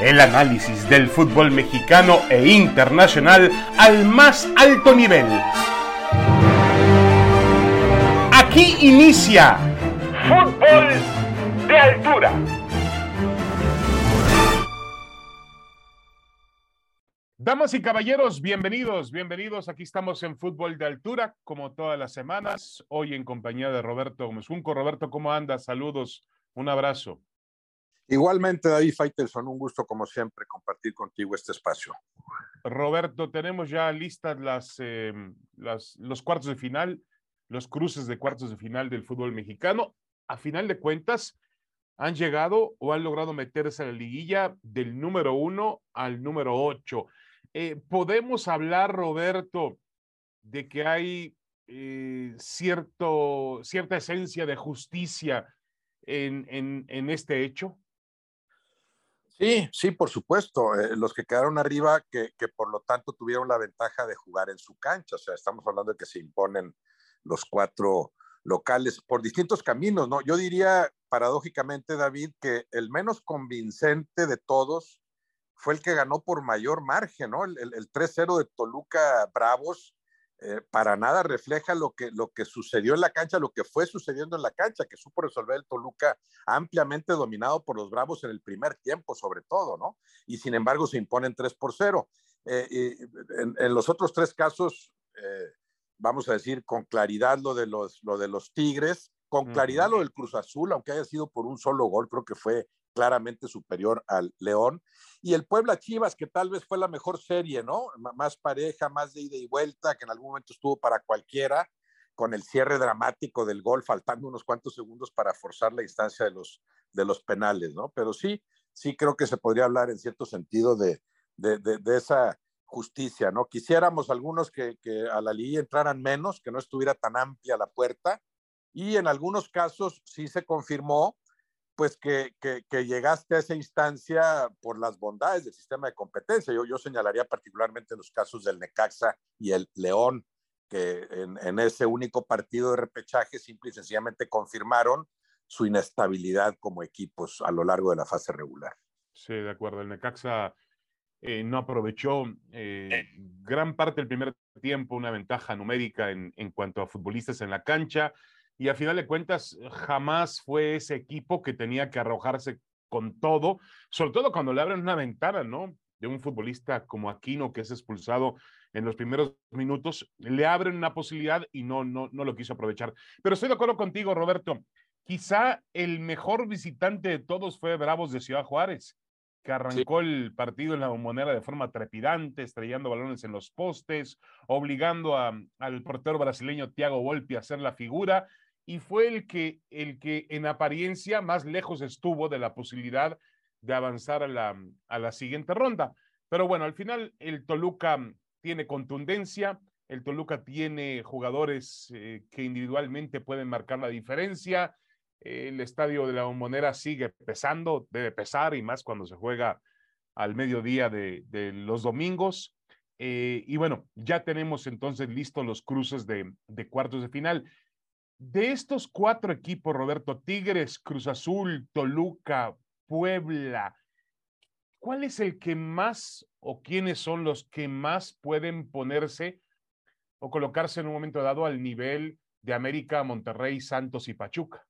El análisis del fútbol mexicano e internacional al más alto nivel. Aquí inicia Fútbol de Altura. Damas y caballeros, bienvenidos, bienvenidos. Aquí estamos en Fútbol de Altura, como todas las semanas, hoy en compañía de Roberto Gómez Junco. Roberto, ¿cómo andas? Saludos, un abrazo. Igualmente, David Faitelson, un gusto como siempre compartir contigo este espacio. Roberto, tenemos ya listas las, eh, las, los cuartos de final, los cruces de cuartos de final del fútbol mexicano. A final de cuentas, han llegado o han logrado meterse a la liguilla del número uno al número ocho. Eh, ¿Podemos hablar, Roberto, de que hay eh, cierto, cierta esencia de justicia en, en este hecho? Sí, sí, por supuesto. Eh, los que quedaron arriba, que, por lo tanto tuvieron la ventaja de jugar en su cancha. O sea, estamos hablando de que se imponen los cuatro locales por distintos caminos, ¿no? Yo diría paradójicamente, David, que el menos convincente de todos fue el que ganó por mayor margen, ¿no? El, el, el 3-0 de Toluca Bravos eh, para nada refleja lo que, lo que sucedió en la cancha, lo que fue sucediendo en la cancha, que supo resolver el Toluca ampliamente dominado por los Bravos en el primer tiempo, sobre todo, ¿no? Y sin embargo se imponen 3 por 0. Eh, y en, en, los otros tres casos, eh, vamos a decir con claridad lo de los, lo de los Tigres, con claridad uh -huh. lo del Cruz Azul, aunque haya sido por un solo gol, creo que fue claramente superior al León. Y el Puebla Chivas, que tal vez fue la mejor serie, ¿no? Más pareja, más de ida y vuelta, que en algún momento estuvo para cualquiera, con el cierre dramático del gol, faltando unos cuantos segundos para forzar la distancia de los, de los penales, ¿no? Pero sí, sí creo que se podría hablar en cierto sentido de, de, de, de esa justicia, ¿no? Quisiéramos algunos que, que a la liga entraran menos, que no estuviera tan amplia la puerta, y en algunos casos sí se confirmó pues que, que, que, llegaste a esa instancia por las bondades del sistema de competencia. Yo, yo señalaría particularmente los casos del Necaxa y el León, que en, en, ese único partido de repechaje simple y sencillamente confirmaron su inestabilidad como equipos a lo largo de la fase regular. Sí, de acuerdo. El Necaxa eh, no aprovechó eh, gran parte del primer tiempo una ventaja numérica en, en cuanto a futbolistas en la cancha y a final de cuentas jamás fue ese equipo que tenía que arrojarse con todo, sobre todo cuando le abren una ventana, ¿no? De un futbolista como Aquino que es expulsado en los primeros minutos, le abren una posibilidad y no, no, no lo quiso aprovechar. Pero estoy de acuerdo contigo, Roberto. Quizá el mejor visitante de todos fue Bravos de Ciudad Juárez, que arrancó sí. el partido en la bombonera de forma trepidante, estrellando balones en los postes, obligando a, al portero brasileño Thiago Volpi a hacer la figura y fue el que, el que en apariencia más lejos estuvo de la posibilidad de avanzar a la, a la siguiente ronda. Pero bueno, al final el Toluca tiene contundencia, el Toluca tiene jugadores eh, que individualmente pueden marcar la diferencia, el estadio de la bombonera sigue pesando, debe pesar y más cuando se juega al mediodía de, de los domingos. Eh, y bueno, ya tenemos entonces listos los cruces de, de cuartos de final. De estos cuatro equipos, Roberto, Tigres, Cruz Azul, Toluca, Puebla, ¿cuál es el que más o quiénes son los que más pueden ponerse o colocarse en un momento dado al nivel de América, Monterrey, Santos y Pachuca?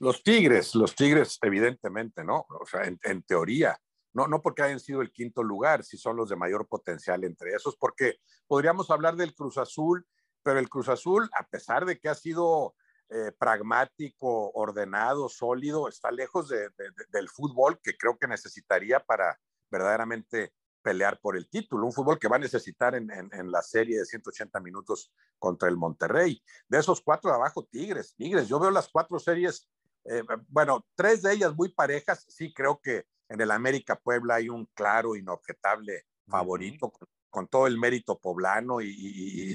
Los Tigres, los Tigres, evidentemente, ¿no? O sea, en, teoría, no, no porque hayan sido el quinto lugar, si son los de mayor potencial entre esos, porque podríamos hablar del Cruz Azul pero el Cruz Azul, a pesar de que ha sido eh, pragmático, ordenado, sólido, está lejos de, de, de, del fútbol que creo que necesitaría para verdaderamente pelear por el título, un fútbol que va a necesitar en, en, en, la serie de 180 minutos contra el Monterrey. De esos cuatro de abajo, Tigres, Tigres, yo veo las cuatro series, eh, bueno, tres de ellas muy parejas, sí creo que en el América Puebla hay un claro, inobjetable favorito, con todo el mérito poblano y,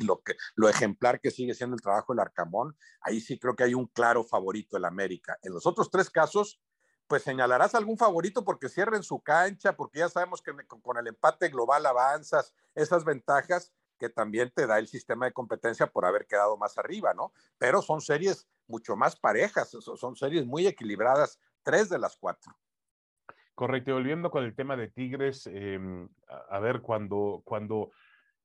lo ejemplar que sigue siendo el trabajo del Arcamón, ahí sí creo que hay un claro favorito el América. En los otros tres casos, pues señalarás algún favorito porque cierren su cancha, porque ya sabemos que con el empate global avanzas, esas ventajas que también te da el sistema de competencia por haber quedado más arriba, ¿no? Pero son series mucho más parejas, son series muy equilibradas, tres de las cuatro. Correcto, volviendo con el tema de Tigres, em, a, ver, cuando, cuando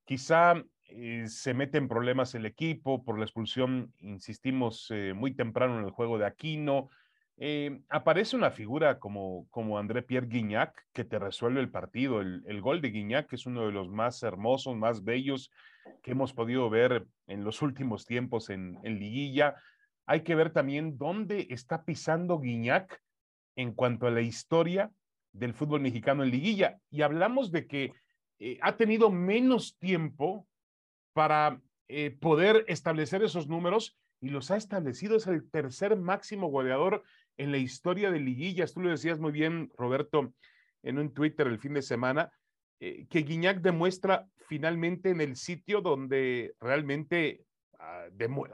quizá eh, se mete en problemas el equipo por la expulsión, insistimos, eh, muy temprano en el juego de Aquino, em, aparece una figura como, como André Pierre Guignac que te resuelve el partido. El, el, gol de Guignac es uno de los más hermosos, más bellos que hemos podido ver en los últimos tiempos en, en Liguilla. Hay que ver también dónde está pisando Guignac en cuanto a la historia del fútbol mexicano en liguilla. Y hablamos de que eh, ha tenido menos tiempo para eh, poder establecer esos números y los ha establecido. Es el tercer máximo goleador en la historia de liguillas. Tú lo decías muy bien, Roberto, en un Twitter el fin de semana, eh, que Guiñac demuestra finalmente en el sitio donde realmente ah,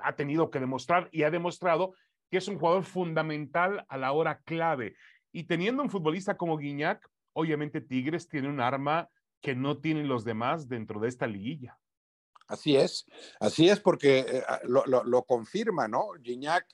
ha tenido que demostrar y ha demostrado que es un jugador fundamental a la hora clave. Y teniendo un futbolista como Guiñac, obviamente Tigres tiene un arma que no tienen los demás dentro de esta liguilla. Así es, así es porque eh, ah, lo, confirma, ¿no? Guiñac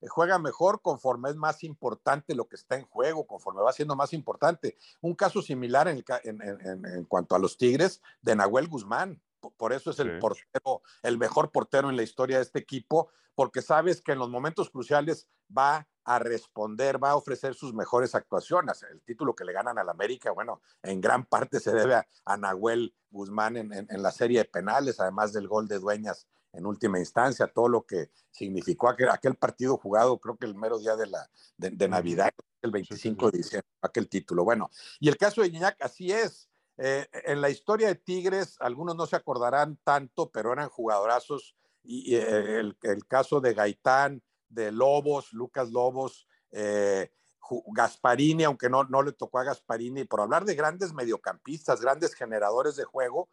eh, juega mejor conforme es más importante lo que está en juego, conforme va siendo más importante. Un caso similar en, en, cuanto a los Tigres de Nahuel Guzmán. Por eso es el portero, el mejor portero en la historia de este equipo, porque sabes que en los momentos cruciales va a responder, va a ofrecer sus mejores actuaciones. El título que le ganan al América, bueno, en gran parte se debe a, Nahuel Guzmán en, la serie de penales, además del gol de Dueñas en última instancia, todo lo que significó aquel, aquel partido jugado, creo que el mero día de, la, de, Navidad, el 25 de diciembre, aquel título. Bueno, y el caso de Iñak, así es. Eh, en la historia de Tigres, algunos no se acordarán tanto, pero eran jugadorazos. Y, eh, el, caso de Gaitán, de Lobos, Lucas Lobos, eh, Gasparini, aunque no, no le tocó a Gasparini, por hablar de grandes mediocampistas, grandes generadores de juego,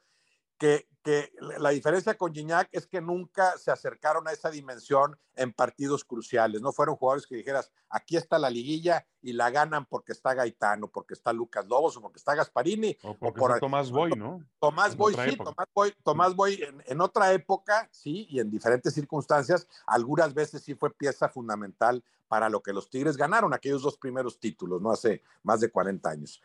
que, que la diferencia con Gignac es que nunca se acercaron a esa dimensión en partidos cruciales. No fueron jugadores que dijeras, aquí está la liguilla y la ganan porque está Gaetano, porque está Lucas Lobos o porque está Gasparini. O, por Tomás Boy, ¿no? Tomás Boy, sí, Tomás Boy, Tomás Boy en, en, otra época, sí, y en diferentes circunstancias, algunas veces sí fue pieza fundamental para lo que los Tigres ganaron, aquellos dos primeros títulos, ¿no? Hace más de 40 años.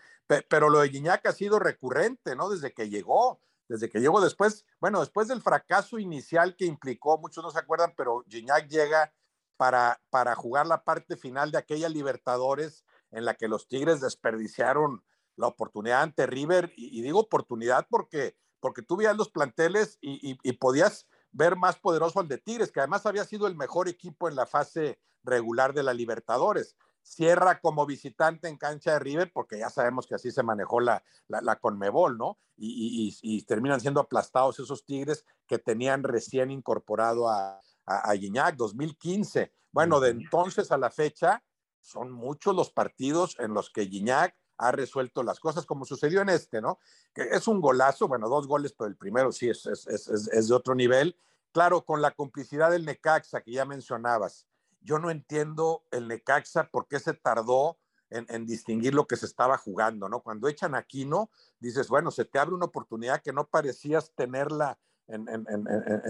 Pero lo de Guiñac ha sido recurrente, ¿no? Desde que llegó desde que llegó después, bueno, después del fracaso inicial que implicó, muchos no se acuerdan, pero Gignac llega para, para jugar la parte final de aquella Libertadores en la que los Tigres desperdiciaron la oportunidad ante River, y, digo oportunidad porque, porque tú veías los planteles y, y podías ver más poderoso al de Tigres, que además había sido el mejor equipo en la fase regular de la Libertadores cierra como visitante en cancha de River, porque ya sabemos que así se manejó la, la, Conmebol, ¿no? Y, y, terminan siendo aplastados esos Tigres que tenían recién incorporado a, a, 2015. Bueno, de entonces a la fecha, son muchos los partidos en los que Gignac ha resuelto las cosas, como sucedió en este, ¿no? Que es un golazo, bueno, dos goles, pero el primero sí es, es, es, es de otro nivel. Claro, con la complicidad del Necaxa que ya mencionabas, yo no entiendo el Necaxa por qué se tardó en, distinguir lo que se estaba jugando, ¿no? Cuando echan a Aquino, dices, bueno, se te abre una oportunidad que no parecías tenerla en,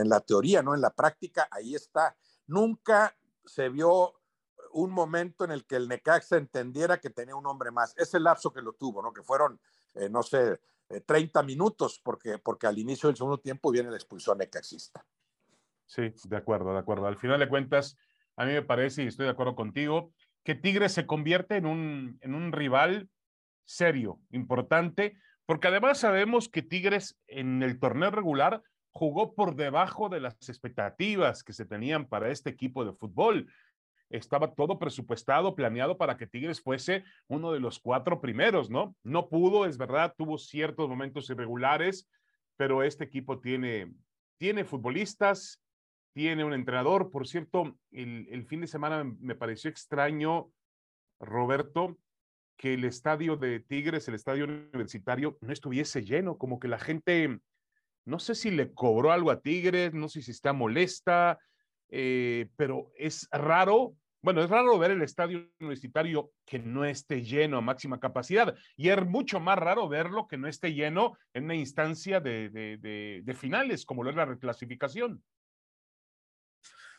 la teoría, ¿no? En la práctica, ahí está. Nunca se vio un momento en el que el Necaxa entendiera que tenía un hombre más. Ese lapso que lo tuvo, ¿no? Que fueron, eh, no sé, 30 eh, minutos, porque, porque al inicio del segundo tiempo viene la expulsión necaxista. Sí, de acuerdo, de acuerdo. Al final de cuentas, a mí me parece, y estoy de acuerdo contigo, que Tigres se convierte en un, en un rival serio, importante, porque además sabemos que Tigres en el torneo regular jugó por debajo de las expectativas que se tenían para este equipo de fútbol. Estaba todo presupuestado, planeado para que Tigres fuese uno de los cuatro primeros, ¿no? No pudo, es verdad, tuvo ciertos momentos irregulares, pero este equipo tiene, tiene futbolistas, tiene un entrenador. Por cierto, el, fin de semana me pareció extraño, Roberto, que el estadio de Tigres, el estadio universitario, no estuviese lleno, como que la gente, no sé si le cobró algo a Tigres, no sé si está molesta, eh, pero es raro, bueno, es raro ver el estadio universitario que no esté lleno a máxima capacidad y es mucho más raro verlo que no esté lleno en una instancia de, de finales, como lo es la reclasificación.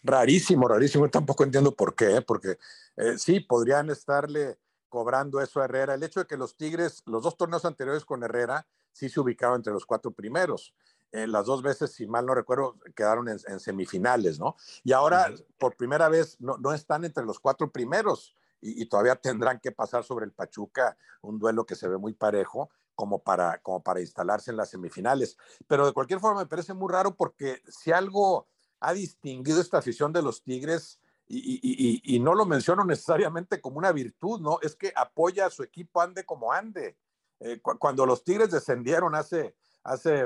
Rarísimo, rarísimo. Tampoco entiendo por qué, porque eh, sí, podrían estarle cobrando eso a Herrera. El hecho de que los Tigres, los dos torneos anteriores con Herrera, sí se ubicaban entre los cuatro primeros. Eh, las dos veces, si mal no recuerdo, quedaron en, semifinales, ¿no? Y ahora, por primera vez, no, no, están entre los cuatro primeros y, todavía tendrán que pasar sobre el Pachuca, un duelo que se ve muy parejo, como para, como para instalarse en las semifinales. Pero de cualquier forma me parece muy raro porque si algo ha distinguido esta afición de los Tigres, y, no lo menciono necesariamente como una virtud, ¿no? Es que apoya a su equipo ande como ande. Eh, cuando los Tigres descendieron hace, hace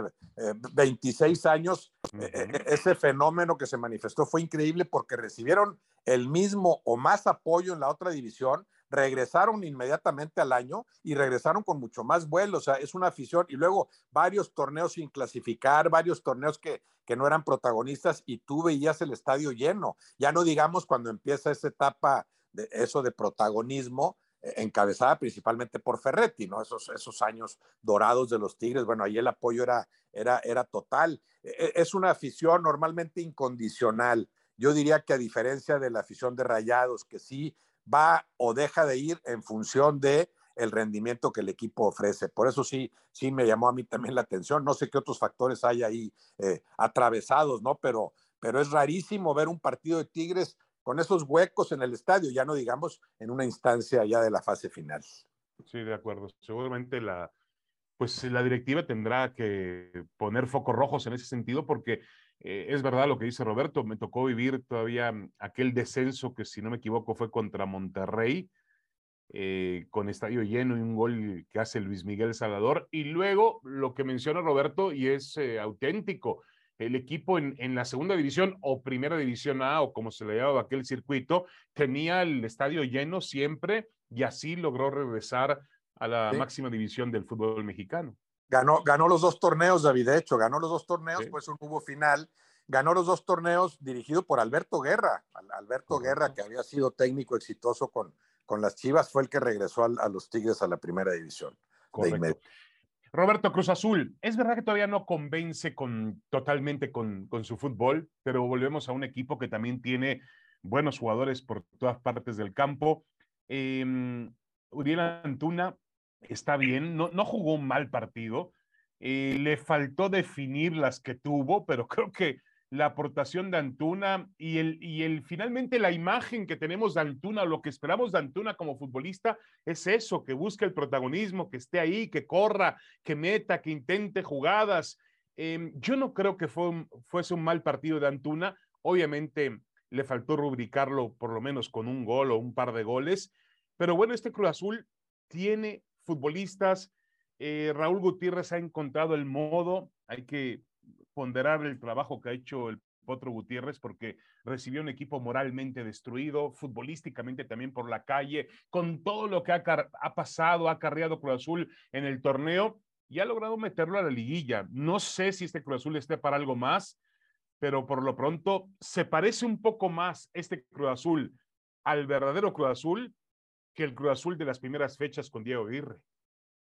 26 eh, años, eh, ese fenómeno que se manifestó fue increíble porque recibieron el mismo o más apoyo en la otra división, regresaron inmediatamente al año y regresaron con mucho más vuelo, o sea, es una afición y luego varios torneos sin clasificar, varios torneos que, que no eran protagonistas y tú veías el estadio lleno, ya no digamos cuando empieza esa etapa de eso de protagonismo, eh, encabezada principalmente por Ferretti, ¿no? Esos, esos años dorados de los Tigres, bueno, ahí el apoyo era, era, era total. E, e, es una afición normalmente incondicional. Yo diría que a diferencia de la afición de Rayados, que sí va o deja de ir en función de el rendimiento que el equipo ofrece. Por eso sí, sí me llamó a mí también la atención. No sé qué otros factores hay ahí eh, atravesados, ¿no? Pero, pero es rarísimo ver un partido de Tigres con esos huecos en el estadio, ya no digamos en una instancia ya de la fase final. Sí, de acuerdo. Seguramente la, pues la directiva tendrá que poner focos rojos en ese sentido porque eh, es verdad lo que dice Roberto, me tocó vivir todavía mm, aquel descenso que si no me equivoco fue contra Monterrey, eh, con estadio lleno y un gol que hace Luis Miguel Salvador. Y luego lo que menciona Roberto y es eh, auténtico, el equipo en, en, la segunda división o primera división A o como se le llamaba aquel circuito, tenía el estadio lleno siempre y así logró regresar a la máxima división del fútbol mexicano. Ganó, ganó los dos torneos, David, de hecho, ganó los dos torneos, pues un hubo final, ganó los dos torneos dirigido por Alberto Guerra. Alberto Guerra, que había sido técnico exitoso con, con las Chivas, fue el que regresó a, los Tigres a la primera división. Roberto Cruz Azul, es verdad que todavía no convence con, totalmente con, con su fútbol, pero volvemos a un equipo que también tiene buenos jugadores por todas partes del campo. Eh, Uriel Antuna está bien, no, no jugó un mal partido, eh, le faltó definir las que tuvo, pero creo que la aportación de Antuna y el, y el finalmente la imagen que tenemos de Antuna, lo que esperamos de Antuna como futbolista es eso, que busque el protagonismo, que esté ahí, que corra, que meta, que intente jugadas. Em, yo no creo que fue fuese un mal partido de Antuna. Obviamente le faltó rubricarlo por lo menos con un gol o un par de goles. Pero bueno, este Cruz Azul tiene futbolistas. Eh, Raúl Gutiérrez ha encontrado el modo, hay que ponderar el trabajo que ha hecho el Potro Gutiérrez porque recibió un equipo moralmente destruido, futbolísticamente también por la calle, con todo lo que ha, pasado, ha carreado Cruz Azul en el torneo y ha logrado meterlo a la liguilla. No sé si este Cruz Azul esté para algo más, pero por lo pronto se parece un poco más este Cruz Azul al verdadero Cruz Azul que el Cruz Azul de las primeras fechas con Diego Aguirre.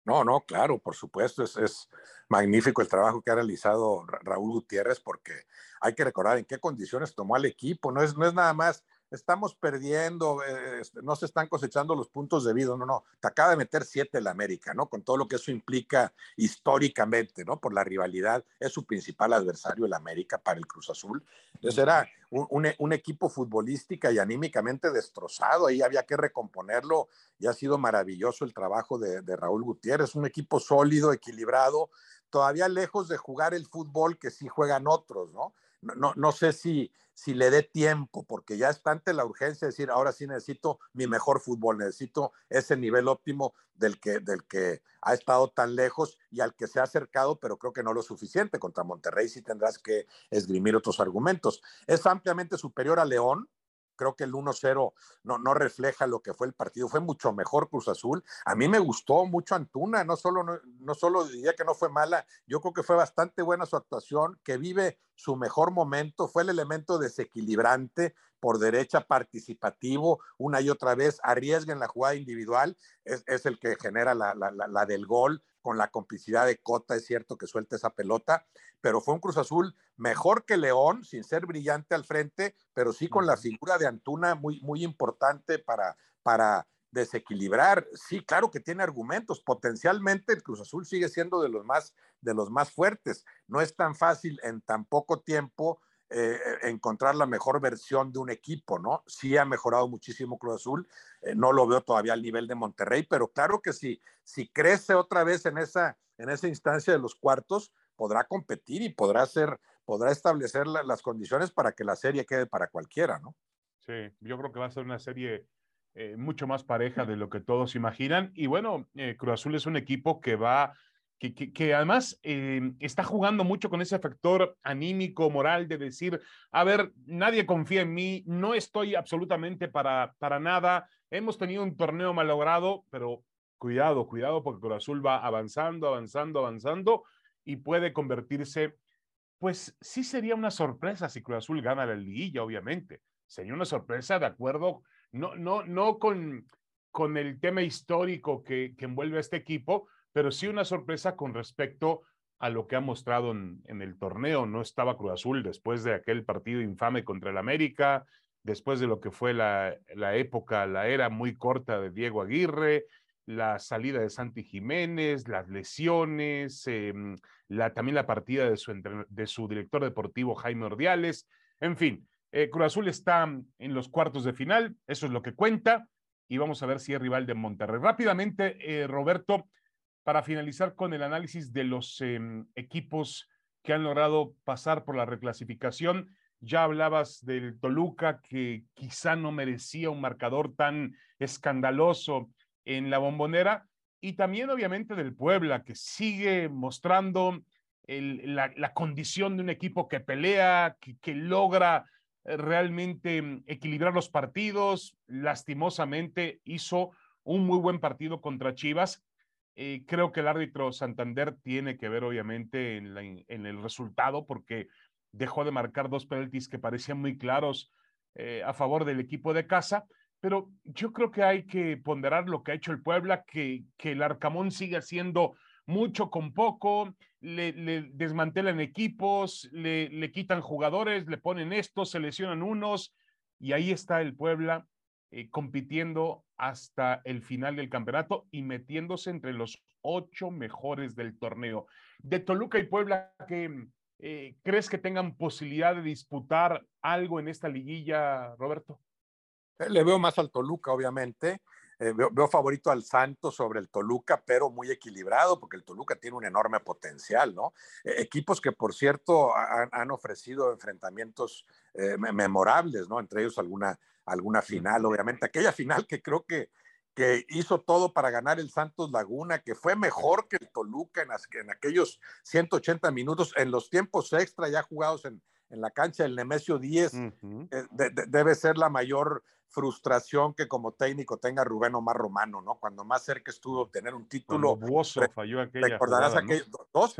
No, no, claro, por supuesto, es, es, magnífico el trabajo que ha realizado Raúl Gutiérrez porque hay que recordar en qué condiciones tomó al equipo, no es, no es nada más estamos perdiendo, eh, este, no se están cosechando los puntos debidos, no, no, te acaba de meter siete el América, ¿no? Con todo lo que eso implica históricamente, ¿no? Por la rivalidad, es su principal adversario el América para el Cruz Azul. Entonces era un, equipo futbolística y anímicamente destrozado, ahí había que recomponerlo y ha sido maravilloso el trabajo de, de Raúl Gutiérrez, un equipo sólido, equilibrado, todavía lejos de jugar el fútbol que sí juegan otros, ¿no? No, no sé si, si le dé tiempo, porque ya está ante la urgencia de decir, ahora sí necesito mi mejor fútbol, necesito ese nivel óptimo del que, del que ha estado tan lejos y al que se ha acercado, pero creo que no lo suficiente. Contra Monterrey sí tendrás que esgrimir otros argumentos. Es ampliamente superior a León, creo que el 1-0 no, refleja lo que fue el partido, fue mucho mejor Cruz Azul. A mí me gustó mucho Antuna, no solo, no, solo diría que no fue mala, yo creo que fue bastante buena su actuación, que vive su mejor momento, fue el elemento desequilibrante por derecha participativo, una y otra vez, arriesga en la jugada individual, es, es el que genera la, la, la, del gol, con la complicidad de Cota, es cierto que suelta esa pelota, pero fue un Cruz Azul mejor que León, sin ser brillante al frente, pero sí con la figura de Antuna muy, muy importante para, para desequilibrar. Sí, claro que tiene argumentos. Potencialmente el Cruz Azul sigue siendo de los más, de los más fuertes. No es tan fácil en tan poco tiempo eh, encontrar la mejor versión de un equipo, ¿no? Sí ha mejorado muchísimo Cruz Azul, eh, no lo veo todavía al nivel de Monterrey, pero claro que sí, si crece otra vez en esa, en esa instancia de los cuartos, podrá competir y podrá ser, podrá establecer las condiciones para que la serie quede para cualquiera, ¿no? Sí, yo creo que va a ser una serie eh, mucho más pareja de lo que todos imaginan. Y bueno, Cruz Azul es un equipo que va, que, además eh, está jugando mucho con ese factor anímico, moral, de decir, a ver, nadie confía en mí, no estoy absolutamente para, para nada. Hemos tenido un torneo malogrado, pero cuidado, cuidado, porque Cruz Azul va avanzando, avanzando, avanzando y puede convertirse, pues sí sería una sorpresa si Cruz Azul gana la liguilla, obviamente. Sería una sorpresa de acuerdo no, no, no con, con el tema histórico que, que envuelve a este equipo, pero sí una sorpresa con respecto a lo que ha mostrado en, el torneo. No estaba Cruz Azul después de aquel partido infame contra el América, después de lo que fue la, la época, la era muy corta de Diego Aguirre, la salida de Santi Jiménez, las lesiones, eh, la, también la partida de su, de su director deportivo Jaime Ordiales, en fin, eh, Cruz Azul está en los cuartos de final, eso es lo que cuenta, y vamos a ver si es rival de Monterrey. Rápidamente, eh, Roberto, para finalizar con el análisis de los em, equipos que han logrado pasar por la reclasificación, ya hablabas del Toluca, que quizá no merecía un marcador tan escandaloso en la bombonera, y también obviamente del Puebla, que sigue mostrando la, condición de un equipo que pelea, que logra realmente mm, equilibrar los partidos. Lastimosamente hizo un muy buen partido contra Chivas. Eh, creo que el árbitro Santander tiene que ver obviamente en, el resultado porque dejó de marcar dos penaltis que parecían muy claros eh, a favor del equipo de casa. Pero yo creo que hay que ponderar lo que ha hecho el Puebla, que, que el Arcamón sigue haciendo mucho con poco, le, desmantelan equipos, le, le, quitan jugadores, le ponen esto, se lesionan unos, y ahí está el Puebla eh, compitiendo hasta el final del campeonato y metiéndose entre los ocho mejores del torneo. De Toluca y Puebla, ¿qué, eh, ¿crees que tengan posibilidad de disputar algo en esta liguilla, Roberto? Le veo más al Toluca, obviamente. Eh, veo, favorito al Santos sobre el Toluca, pero muy equilibrado, porque el Toluca tiene un enorme potencial, ¿no? E, equipos que, por cierto, han, ofrecido enfrentamientos eh, memorables, ¿no? Entre ellos alguna, alguna final, obviamente. Aquella final que creo que, que hizo todo para ganar el Santos Laguna, que fue mejor que el Toluca en, en aquellos 180 minutos, en los tiempos extra ya jugados en, en la cancha del Nemesio 10, eh, debe ser la mayor frustración que como técnico tenga Rubén Omar Romano, ¿no? Cuando más cerca estuvo tener un título. Buoso falló aquella. Recordarás aquellos dos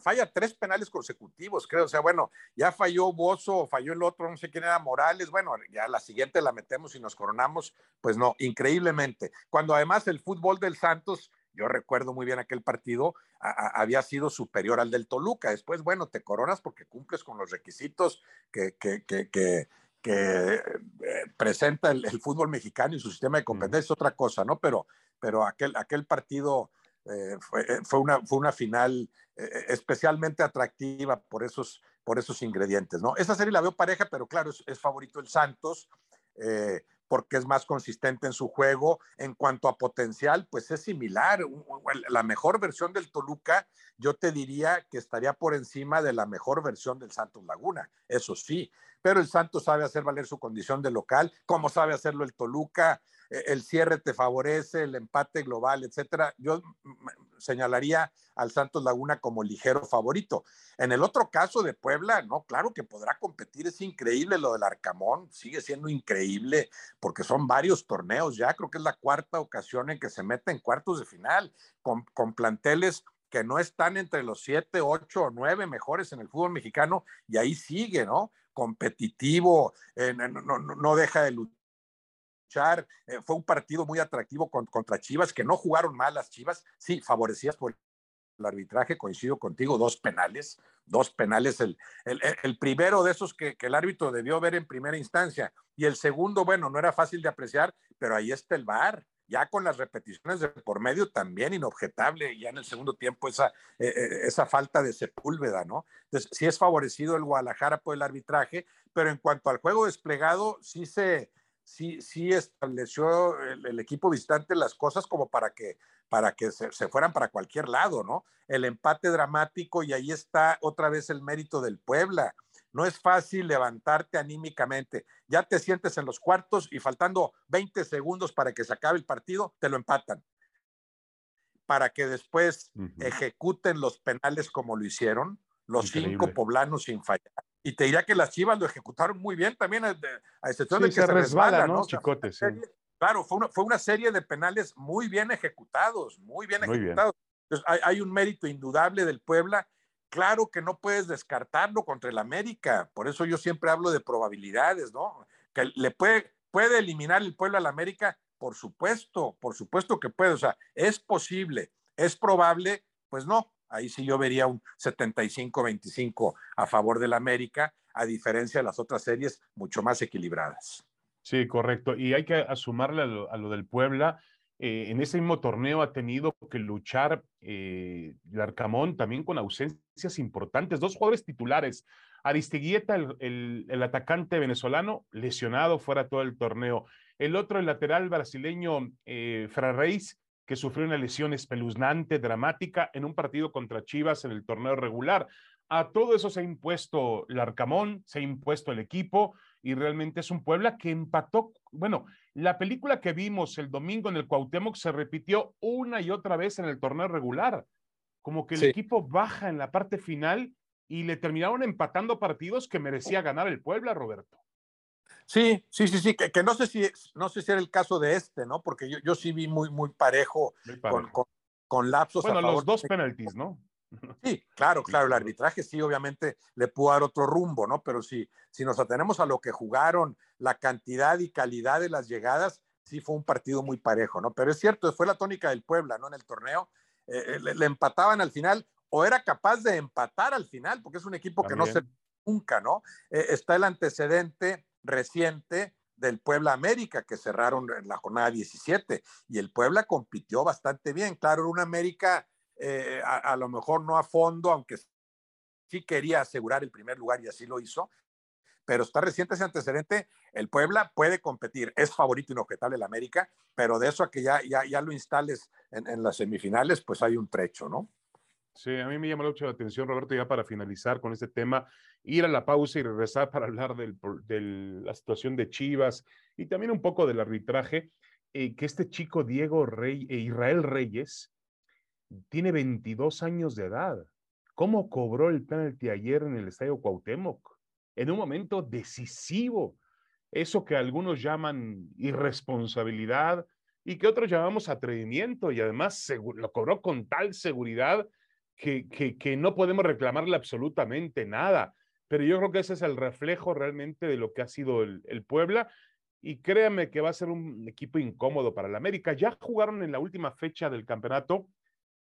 falla tres penales consecutivos, creo. O sea, bueno, ya falló Bozo, falló el otro, no sé quién era Morales. Bueno, ya la siguiente la metemos y nos coronamos. Pues no, increíblemente. Cuando además el fútbol del Santos yo recuerdo muy bien aquel partido, había sido superior al del Toluca. Después, bueno, te coronas porque cumples con los requisitos que, que, que, que, eh, presenta el, fútbol mexicano y su sistema de competencia, es otra cosa, ¿no? Pero, pero aquel, aquel partido eh, eh, fue, una, fue una final especialmente atractiva por esos, por esos ingredientes, ¿no? Esa serie la veo pareja, pero claro, es, es favorito el Santos porque es más consistente en su juego. En cuanto a potencial, pues es similar. La mejor versión del Toluca, yo te diría que estaría por encima de la mejor versión del Santos Laguna, eso sí. Pero el Santos sabe hacer valer su condición de local, como sabe hacerlo el Toluca, el cierre te favorece, el empate global, etcétera. Yo señalaría al Santos Laguna como ligero favorito. En el otro caso de Puebla, no, claro que podrá competir, es increíble lo del Arcamón, sigue siendo increíble porque son varios torneos ya, creo que es la cuarta ocasión en que se mete en cuartos de final con, con planteles que no están entre los siete, ocho o nueve mejores en el fútbol mexicano y ahí sigue, ¿no? Competitivo, eh, no, no, no, deja de luchar eh, fue un partido muy atractivo contra Chivas, que no jugaron mal las Chivas, sí, favorecidas por el arbitraje, coincido contigo, dos penales, dos penales, el, el, primero de esos que, el árbitro debió ver en primera instancia, y el segundo, bueno, no era fácil de apreciar, pero ahí está el VAR, ya con las repeticiones de por medio también inobjetable, ya en el segundo tiempo esa, eh, eh, esa falta de Sepúlveda, ¿no? Entonces, sí es favorecido el Guadalajara por el arbitraje, pero en cuanto al juego desplegado, sí se, sí, sí estableció el, equipo visitante las cosas como para que, para que se, se, fueran para cualquier lado, ¿no? El empate dramático y ahí está otra vez el mérito del Puebla. No es fácil levantarte anímicamente. Ya te sientes en los cuartos y faltando 20 segundos para que se acabe el partido, te lo empatan. Para que después ejecuten los penales como lo hicieron, los cinco poblanos sin fallar. Y te diría que las Chivas lo ejecutaron muy bien también, a excepción de que se, resbala, ¿no? Chicote, Claro, fue una, fue una, serie de penales muy bien ejecutados, muy bien ejecutados. Entonces, hay, hay, un mérito indudable del Puebla claro que no puedes descartarlo contra el América. Por eso yo siempre hablo de probabilidades, ¿no? Que le puede, puede eliminar el pueblo al América, por supuesto, por supuesto que puede. O sea, es posible, es probable, pues no. Ahí sí yo vería un 75-25 a favor del América, a diferencia de las otras series mucho más equilibradas. Sí, correcto. Y hay que asumarle a lo, del Puebla eh, en ese mismo torneo ha tenido que luchar eh, Larcamón también con ausencias importantes. Dos jugadores titulares. Aristiguieta, el, el, atacante venezolano, lesionado fuera todo el torneo. El otro, el lateral brasileño eh, Reis, que sufrió una lesión espeluznante, dramática, en un partido contra Chivas en el torneo regular. A todo eso se ha impuesto Larcamón, se ha impuesto el equipo y realmente es un Puebla que empató. Bueno, la película que vimos el domingo en el Cuauhtémoc se repitió una y otra vez en el torneo regular. Como que el equipo baja en la parte final y le terminaron empatando partidos que merecía ganar el Puebla, Roberto. Sí, sí, sí, sí, que, no sé si no sé si era el caso de este, ¿no? Porque yo, yo sí vi muy, muy parejo, Con, con, lapsos. Bueno, los dos penaltis, ¿no? Sí, claro, claro, el arbitraje sí, obviamente le pudo dar otro rumbo, ¿no? Pero si, si nos atenemos a lo que jugaron, la cantidad y calidad de las llegadas, sí fue un partido muy parejo, ¿no? Pero es cierto, fue la tónica del Puebla, ¿no? En el torneo, eh, eh, le, empataban al final o era capaz de empatar al final, porque es un equipo que no se nunca, ¿no? Eh, está el antecedente reciente del Puebla América, que cerraron en la jornada 17, y el Puebla compitió bastante bien. Claro, era una América eh, a, lo mejor no a fondo, aunque sí quería asegurar el primer lugar y así lo hizo, pero está reciente ese antecedente, el Puebla puede competir, es favorito inobjetable el América, pero de eso a que ya, ya, ya lo instales en, en, las semifinales, pues hay un trecho, ¿no? Sí, a mí me llama mucho la atención, Roberto, ya para finalizar con este tema, ir a la pausa y regresar para hablar de la situación de Chivas y también un poco del arbitraje, eh, que este chico Diego Rey, e Israel Reyes, tiene 22 años de edad. ¿Cómo cobró el penalti ayer en el Estadio Cuauhtémoc? En un momento decisivo. Eso que algunos llaman irresponsabilidad y que otros llamamos atrevimiento y además lo cobró con tal seguridad que, no podemos reclamarle absolutamente nada. Pero yo creo que ese es el reflejo realmente de lo que ha sido el, el Puebla y créame que va a ser un equipo incómodo para el América. Ya jugaron en la última fecha del campeonato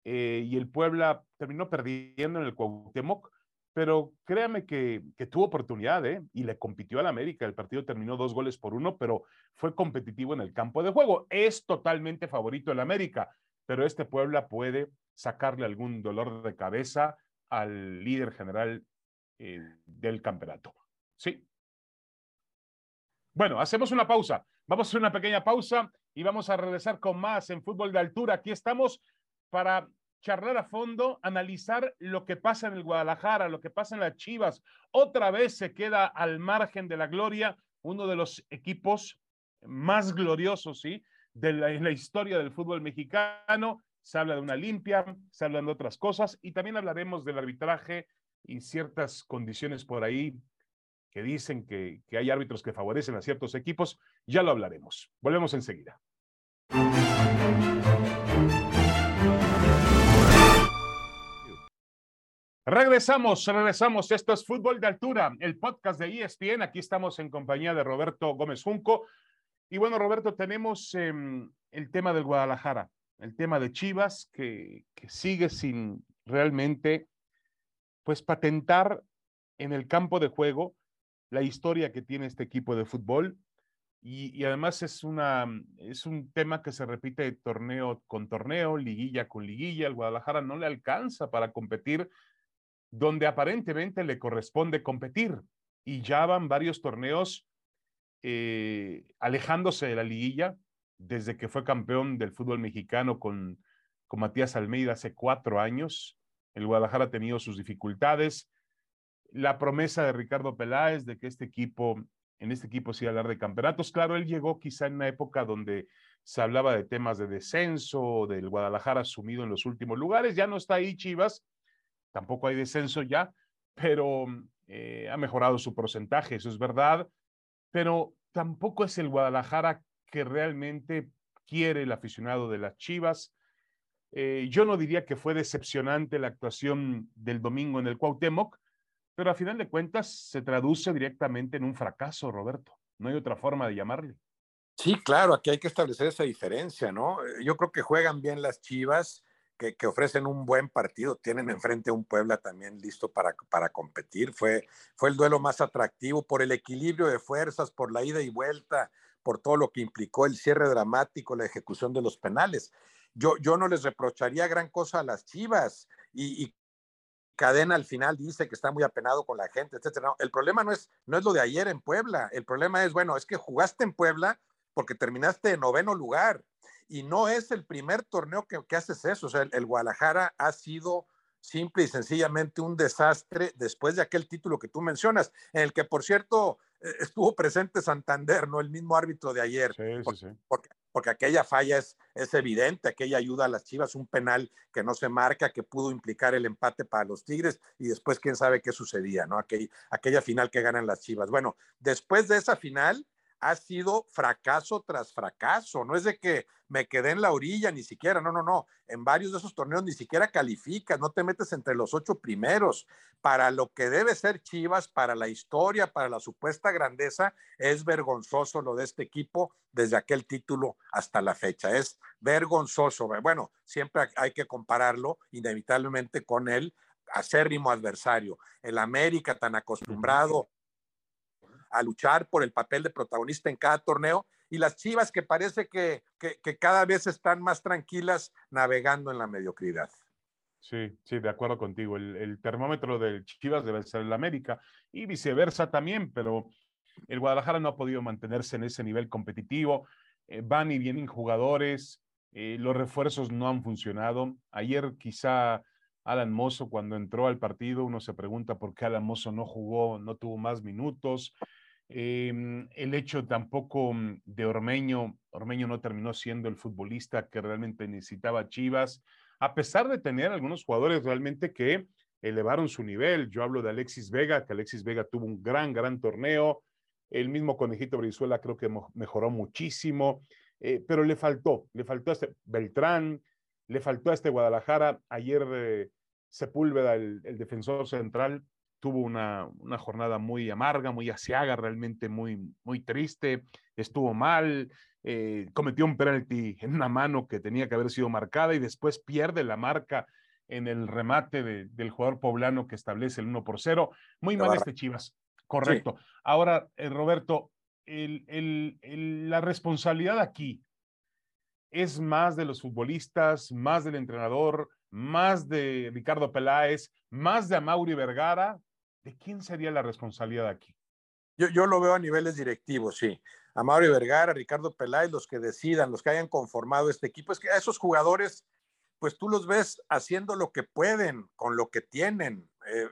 eh, y el Puebla terminó perdiendo en el Cuauhtémoc, pero créame que, que tuvo oportunidad, ¿eh? Y le compitió al América. El partido terminó dos goles por uno, pero fue competitivo en el campo de juego. Es totalmente favorito el América, pero este Puebla puede sacarle algún dolor de cabeza al líder general eh, del campeonato. Sí. Bueno, hacemos una pausa. Vamos a hacer una pequeña pausa y vamos a regresar con más en fútbol de altura. Aquí estamos para charlar a fondo, analizar lo que pasa en el Guadalajara, lo que pasa en las Chivas. Otra vez se queda al margen de la gloria uno de los equipos más gloriosos, ¿sí? De en la historia del fútbol mexicano. Se habla de una limpia, se hablan de otras cosas y también hablaremos del arbitraje y ciertas condiciones por ahí que dicen que, que hay árbitros que favorecen a ciertos equipos. Ya lo hablaremos. Volvemos enseguida. Regresamos, regresamos. Esto es Fútbol de Altura, el podcast de ESPN. Aquí estamos en compañía de Roberto Gómez Junco. Y bueno, Roberto, tenemos em, el tema del Guadalajara, el tema de Chivas, que, sigue sin realmente, pues, patentar en el campo de juego la historia que tiene este equipo de fútbol. y, además es, una, es un tema que se repite torneo con torneo, liguilla con liguilla. El Guadalajara no le alcanza para competir donde aparentemente le corresponde competir. Y ya van varios torneos eh, alejándose de la liguilla desde que fue campeón del fútbol mexicano con, con Matías Almeida hace cuatro años. El Guadalajara ha tenido sus dificultades. La promesa de Ricardo Peláez de que este equipo en este equipo sí hablar de campeonatos. Claro, él llegó quizá en una época donde se hablaba de temas de descenso, del Guadalajara sumido en los últimos lugares. Ya no está ahí Chivas, tampoco hay descenso ya, pero eh, ha mejorado su porcentaje, eso es verdad, pero tampoco es el Guadalajara que realmente quiere el aficionado de las Chivas. Eh, yo no diría que fue decepcionante la actuación del domingo en el Cuauhtémoc, pero a final de cuentas se traduce directamente en un fracaso, Roberto. No hay otra forma de llamarle. Sí, claro, aquí hay que establecer esa diferencia, ¿no? Eh, yo creo que juegan bien las Chivas, que, ofrecen un buen partido, tienen enfrente un Puebla también listo para, para competir. Fue, fue el duelo más atractivo por el equilibrio de fuerzas, por la ida y vuelta, por todo lo que implicó el cierre dramático, la ejecución de los penales. Yo, yo no les reprocharía gran cosa a las Chivas y, y Cadena al final dice que está muy apenado con la gente, etcétera. el problema no es, no es lo de ayer en Puebla. El problema es, bueno, es que jugaste en Puebla porque terminaste en noveno lugar y no es el primer torneo que, haces eso. O sea, el, Guadalajara ha sido simple y sencillamente un desastre después de aquel título que tú mencionas, en el que, por cierto, estuvo presente Santander, no el mismo árbitro de ayer. Sí, sí, sí. Porque, porque aquella falla es, es evidente, aquella ayuda a las Chivas, un penal que no se marca, que pudo implicar el empate para los Tigres y después quién sabe qué sucedía, ¿no? aquella final que ganan las Chivas. Bueno, después de esa final, ha sido fracaso tras fracaso. No es de que me quedé en la orilla, ni siquiera, no, no, no. En varios de esos torneos ni siquiera calificas, no te metes entre los ocho primeros. Para lo que debe ser Chivas, para la historia, para la supuesta grandeza, es vergonzoso lo de este equipo desde aquel título hasta la fecha. Es vergonzoso. Bueno, siempre hay que compararlo inevitablemente con el acérrimo adversario. El América tan acostumbrado a luchar por el papel de protagonista en cada torneo y las Chivas que parece que, que, cada vez están más tranquilas navegando en la mediocridad. Sí, sí, de acuerdo contigo. El, termómetro del Chivas debe ser el América y viceversa también, pero el Guadalajara no ha podido mantenerse en ese nivel competitivo. Eh, van y vienen jugadores, eh, los refuerzos no han funcionado. Ayer quizá Alan Mozo cuando entró al partido, uno se pregunta por qué Alan Mozo no jugó, no tuvo más minutos. Em, el hecho tampoco mm, de Ormeño, Ormeño no terminó siendo el futbolista que realmente necesitaba Chivas, a pesar de tener algunos jugadores realmente que elevaron su nivel. Yo hablo de Alexis Vega, que Alexis Vega tuvo un gran, gran torneo. El mismo Conejito Brizuela creo que mejoró muchísimo, eh, pero le faltó, le faltó a este Beltrán, le faltó a este Guadalajara. Ayer eh, Sepúlveda, el defensor central, tuvo una, jornada muy amarga, muy asiaga, realmente muy, muy triste, estuvo mal, eh, cometió un penalti en una mano que tenía que haber sido marcada y después pierde la marca en el remate del jugador poblano que establece el 1 por 0. Muy mal este Chivas, correcto. Ahora, eh, Roberto, la responsabilidad aquí es más de los futbolistas, más del entrenador, más de Ricardo Peláez, más de Amaury Vergara, ¿de quién sería la responsabilidad aquí? Yo, yo lo veo a niveles directivos, sí. A Mauro Vergara, Ricardo Peláez, los que decidan, los que hayan conformado este equipo, es que a esos jugadores, pues tú los ves haciendo lo que pueden, con lo que tienen. Eh,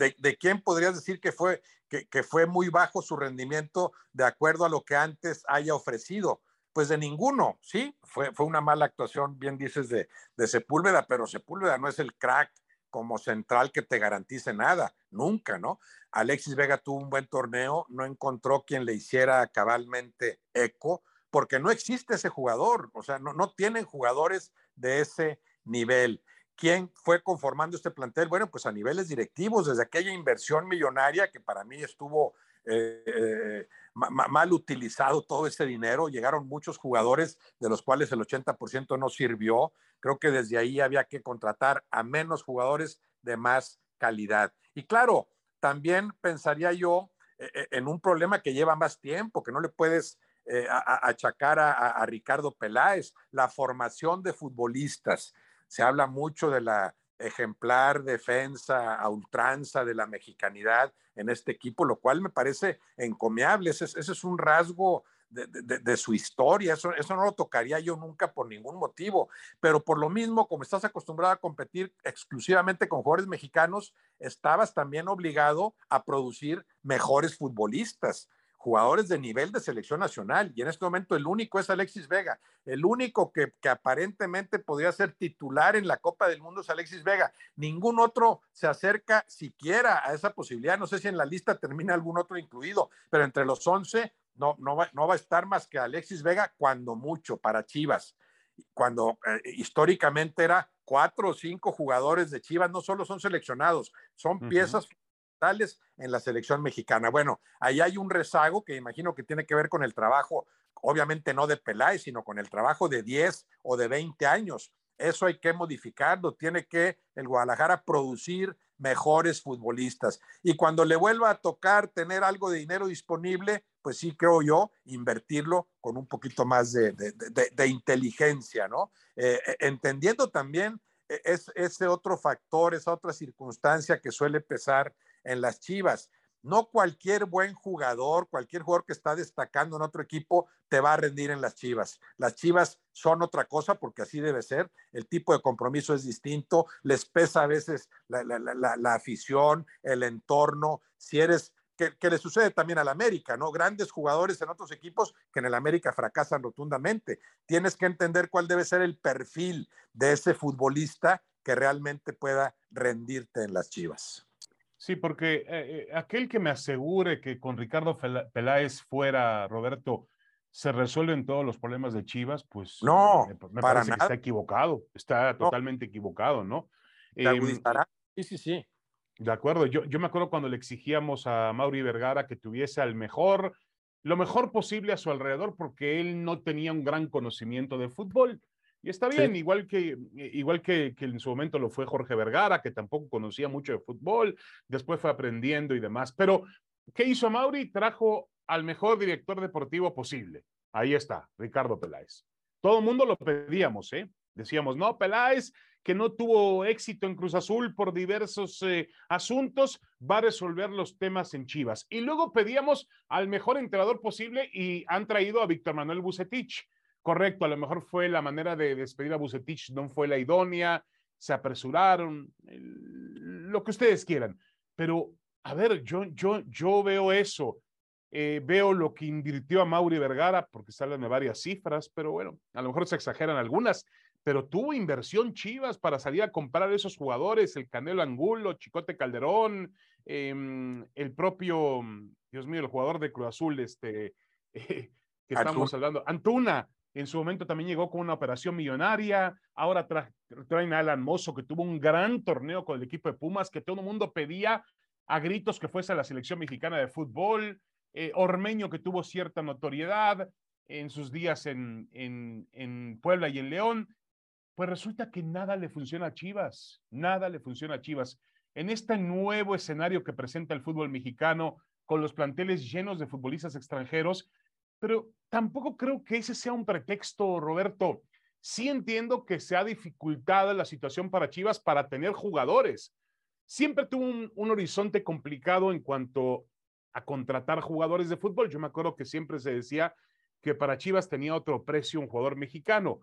eh, de, quién podrías decir que fue, que, fue muy bajo su rendimiento de acuerdo a lo que antes haya ofrecido? Pues de ninguno, sí, fue, fue una mala actuación, bien dices, de, de Sepúlveda, pero Sepúlveda no es el crack como central que te garantice nada, nunca, ¿no? Alexis Vega tuvo un buen torneo, no encontró quien le hiciera cabalmente eco, porque no existe ese jugador, o sea, no, no tienen jugadores de ese nivel. ¿Quién fue conformando este plantel? Bueno, pues a niveles directivos, desde aquella inversión millonaria que para mí estuvo eh, eh, mal utilizado todo ese dinero, llegaron muchos jugadores de los cuales el 80% no sirvió, creo que desde ahí había que contratar a menos jugadores de más calidad. Y claro, también pensaría yo eh, en un problema que lleva más tiempo, que no le puedes achacar a, Ricardo Peláez, la formación de futbolistas. Se habla mucho de la ejemplar defensa a ultranza de la mexicanidad en este equipo, lo cual me parece encomiable. Ese, es un rasgo de, su historia. Eso, eso no lo tocaría yo nunca por ningún motivo. Pero por lo mismo, como estás acostumbrado a competir exclusivamente con jugadores mexicanos, estabas también obligado a producir mejores futbolistas jugadores de nivel de selección nacional y en este momento el único es Alexis Vega, el único que, que, aparentemente podría ser titular en la Copa del Mundo es Alexis Vega, ningún otro se acerca siquiera a esa posibilidad, no sé si en la lista termina algún otro incluido, pero entre los 11 no, no, va, no va a estar más que Alexis Vega cuando mucho para Chivas, cuando eh, históricamente era cuatro o cinco jugadores de Chivas, no solo son seleccionados, son piezas en la selección mexicana. Bueno, ahí hay un rezago que imagino que tiene que ver con el trabajo, obviamente no de Peláez, sino con el trabajo de 10 o de 20 años. Eso hay que modificarlo, tiene que el Guadalajara producir mejores futbolistas. Y cuando le vuelva a tocar tener algo de dinero disponible, pues sí creo yo, invertirlo con un poquito más de, inteligencia, ¿no? Eh, eh, entendiendo también e, es, ese otro factor, esa otra circunstancia que suele pesar en las Chivas. No cualquier buen jugador, cualquier jugador que está destacando en otro equipo te va a rendir en las Chivas. Las Chivas son otra cosa porque así debe ser. El tipo de compromiso es distinto. Les pesa a veces la, afición, el entorno. Si eres que, le sucede también al América, ¿no? Grandes jugadores en otros equipos que en el América fracasan rotundamente. Tienes que entender cuál debe ser el perfil de ese futbolista que realmente pueda rendirte en las Chivas. Sí, porque eh, eh, aquel que me asegure que con Ricardo Peláez fuera, Roberto, se resuelven todos los problemas de Chivas, pues no, me, parece que está equivocado, está totalmente equivocado, ¿no? Em, sí, sí, sí. De acuerdo, yo, yo me acuerdo cuando le exigíamos a Mauri Vergara que tuviese al mejor, lo mejor posible a su alrededor, porque él no tenía un gran conocimiento de fútbol. Y está bien, igual, que, igual que, que, en su momento lo fue Jorge Vergara, que tampoco conocía mucho de fútbol, después fue aprendiendo y demás. Pero, ¿qué hizo Mauri? Trajo al mejor director deportivo posible. Ahí está, Ricardo Peláez. Todo el mundo lo pedíamos, ¿eh? Decíamos, no, Peláez, que no tuvo éxito en Cruz Azul por diversos eh, asuntos, va a resolver los temas en Chivas. Y luego pedíamos al mejor entrenador posible y han traído a Víctor Manuel Bucetich correcto, a lo mejor fue la manera de despedir a Bucetich, no fue la idónea, se apresuraron, lo que ustedes quieran. Pero, a ver, yo, yo, yo veo eso. Eh, veo lo que invirtió a Mauri Vergara, porque salen de varias cifras, pero bueno, a lo mejor se exageran algunas, pero tuvo inversión Chivas para salir a comprar esos jugadores, el Canelo Angulo, Chicote Calderón, em, el propio, Dios mío, el jugador de Cruz Azul, este, que estamos hablando, Antuna, en su momento también llegó con una operación millonaria. Ahora traen a Alan Mozo, que tuvo un gran torneo con el equipo de Pumas, que todo el mundo pedía a gritos que fuese a la selección mexicana de fútbol. Eh, Ormeño, que tuvo cierta notoriedad en sus días en, en, en Puebla y en León. Pues resulta que nada le funciona a Chivas, nada le funciona a Chivas. En este nuevo escenario que presenta el fútbol mexicano, con los planteles llenos de futbolistas extranjeros, pero tampoco creo que ese sea un pretexto, Roberto. Sí entiendo que se ha dificultado la situación para Chivas para tener jugadores. Siempre tuvo un, horizonte complicado en cuanto a contratar jugadores de fútbol. Yo me acuerdo que siempre se decía que para Chivas tenía otro precio un jugador mexicano,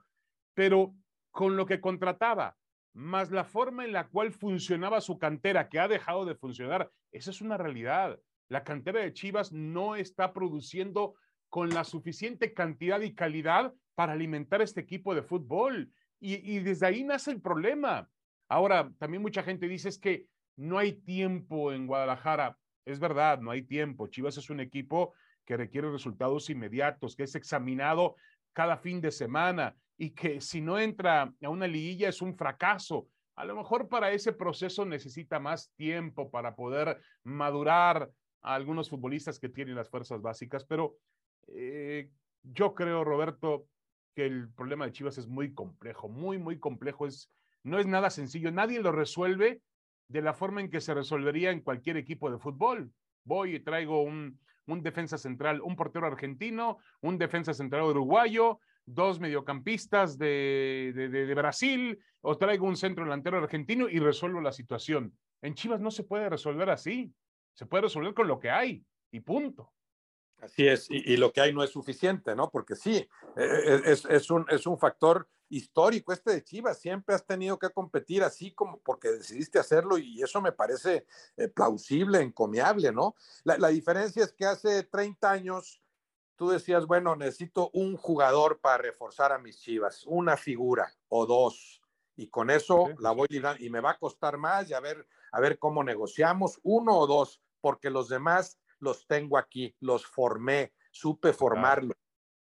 pero con lo que contrataba, más la forma en la cual funcionaba su cantera, que ha dejado de funcionar, esa es una realidad. La cantera de Chivas no está produciendo con la suficiente cantidad y calidad para alimentar este equipo de fútbol. Y, desde ahí nace el problema. Ahora, también mucha gente dice es que no hay tiempo en Guadalajara. Es verdad, no hay tiempo. Chivas es un equipo que requiere resultados inmediatos, que es examinado cada fin de semana y que si no entra a una liguilla es un fracaso. A lo mejor para ese proceso necesita más tiempo para poder madurar a algunos futbolistas que tienen las fuerzas básicas, pero eh, yo creo, Roberto, que el problema de Chivas es muy complejo, muy, muy complejo. Es, no es nada sencillo. Nadie lo resuelve de la forma en que se resolvería en cualquier equipo de fútbol. Voy y traigo un, un defensa central, un portero argentino, un defensa central uruguayo, dos mediocampistas de, de, Brasil, o traigo un centro delantero argentino y resuelvo la situación. En Chivas no se puede resolver así, se puede resolver con lo que hay y punto. Así es, y, lo que hay no es suficiente, ¿no? Porque sí, e, e, es, es, un, es un factor histórico este de Chivas, siempre has tenido que competir así como porque decidiste hacerlo y eso me parece eh, plausible, encomiable, ¿no? La, la, diferencia es que hace 30 años tú decías, bueno, necesito un jugador para reforzar a mis Chivas, una figura o dos, y con eso la voy librando y me va a costar más y a ver, a ver cómo negociamos, uno o dos, porque los demás los tengo aquí, los formé, supe formarlo.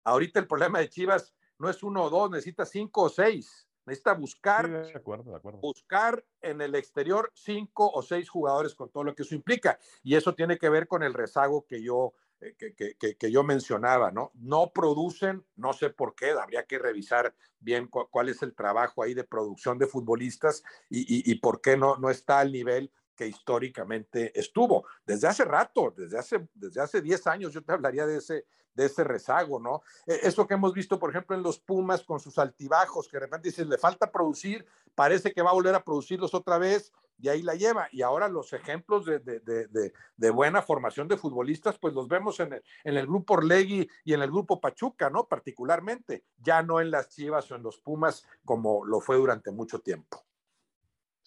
Ahorita el problema de Chivas no es uno o dos, necesita cinco o seis. Necesita buscar, de acuerdo, de acuerdo. buscar en el exterior cinco o seis jugadores con todo lo que eso implica. Y eso tiene que ver con el rezago que yo, eh, que, que, yo mencionaba, ¿no? No producen, no sé por qué, habría que revisar bien cuál es el trabajo ahí de producción de futbolistas y, y, y por qué no, no está al nivel que históricamente estuvo. Desde hace rato, desde hace, desde hace 10 años yo te hablaría de ese, de ese rezago, ¿no? E, eso que hemos visto, por ejemplo, en los Pumas con sus altibajos, que de repente dices, le falta producir, parece que va a volver a producirlos otra vez, y ahí la lleva. Y ahora los ejemplos de, de, de, de buena formación de futbolistas, pues los vemos en el, en el grupo Orlegui y en el grupo Pachuca, ¿no? Particularmente, ya no en las Chivas o en los Pumas como lo fue durante mucho tiempo.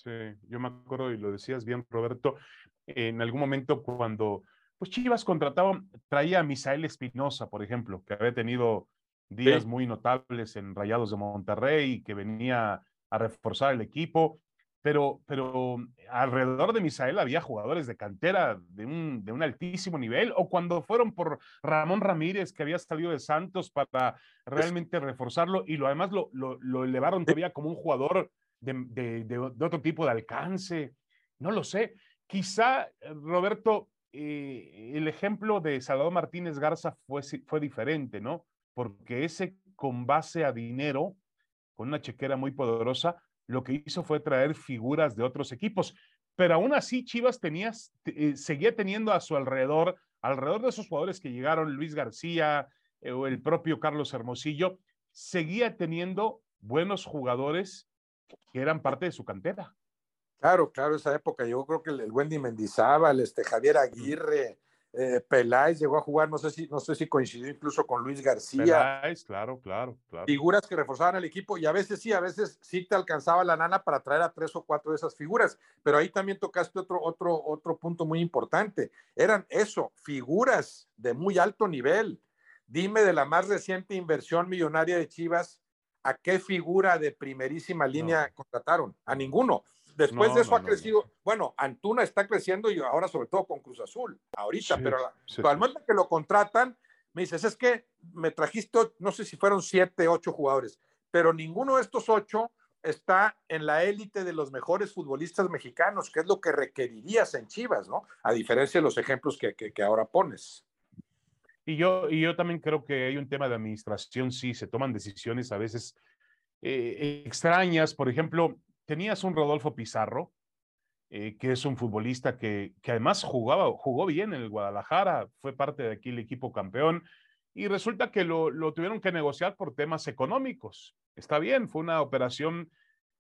Sí, yo me acuerdo y lo decías bien, Roberto, en algún momento cuando pues Chivas contrataba, traía a Misael Espinosa, por ejemplo, que había tenido días muy notables en Rayados de Monterrey, que venía a reforzar el equipo, pero, pero alrededor de Misael había jugadores de cantera de un, de un altísimo nivel, o cuando fueron por Ramón Ramírez, que había salido de Santos para realmente reforzarlo, y lo además lo, lo, lo elevaron todavía como un jugador de, otro tipo de alcance. No lo sé. Quizá, eh, Roberto, eh, el ejemplo de Salvador Martínez Garza fue, fue diferente, ¿no? Porque ese con base a dinero, con una chequera muy poderosa, lo que hizo fue traer figuras de otros equipos. Pero aún así, Chivas tenías, eh, seguía teniendo a su alrededor, alrededor de esos jugadores que llegaron, Luis García o el propio Carlos Hermosillo, seguía teniendo buenos jugadores que eran parte de su cantera. Claro, claro, esa época. Yo creo que el, Wendy Mendizábal, este Javier Aguirre, eh, Peláez llegó a jugar, no sé si, no sé si coincidió incluso con Luis García. Peláez, claro, claro, claro. Figuras que reforzaban el equipo y a veces sí, a veces sí te alcanzaba la nana para traer a tres o cuatro de esas figuras, pero ahí también tocaste otro, otro, otro punto muy importante. Eran eso, figuras de muy alto nivel. Dime de la más reciente inversión millonaria de Chivas, ¿a qué figura de primerísima línea contrataron? A ninguno. Después de eso ha crecido, bueno, Antuna está creciendo y ahora sobre todo con Cruz Azul, ahorita, pero, al momento que lo contratan, me dices, es que me trajiste, no sé si fueron siete, ocho jugadores, pero ninguno de estos ocho está en la élite de los mejores futbolistas mexicanos, que es lo que requerirías en Chivas, ¿no? A diferencia de los ejemplos que, que ahora pones. Y yo, y yo también creo que hay un tema de administración, sí, se toman decisiones a veces eh, extrañas. Por ejemplo, tenías un Rodolfo Pizarro, eh, que es un futbolista que, que además jugaba, jugó bien en el Guadalajara, fue parte de aquí el equipo campeón, y resulta que lo, lo tuvieron que negociar por temas económicos. Está bien, fue una operación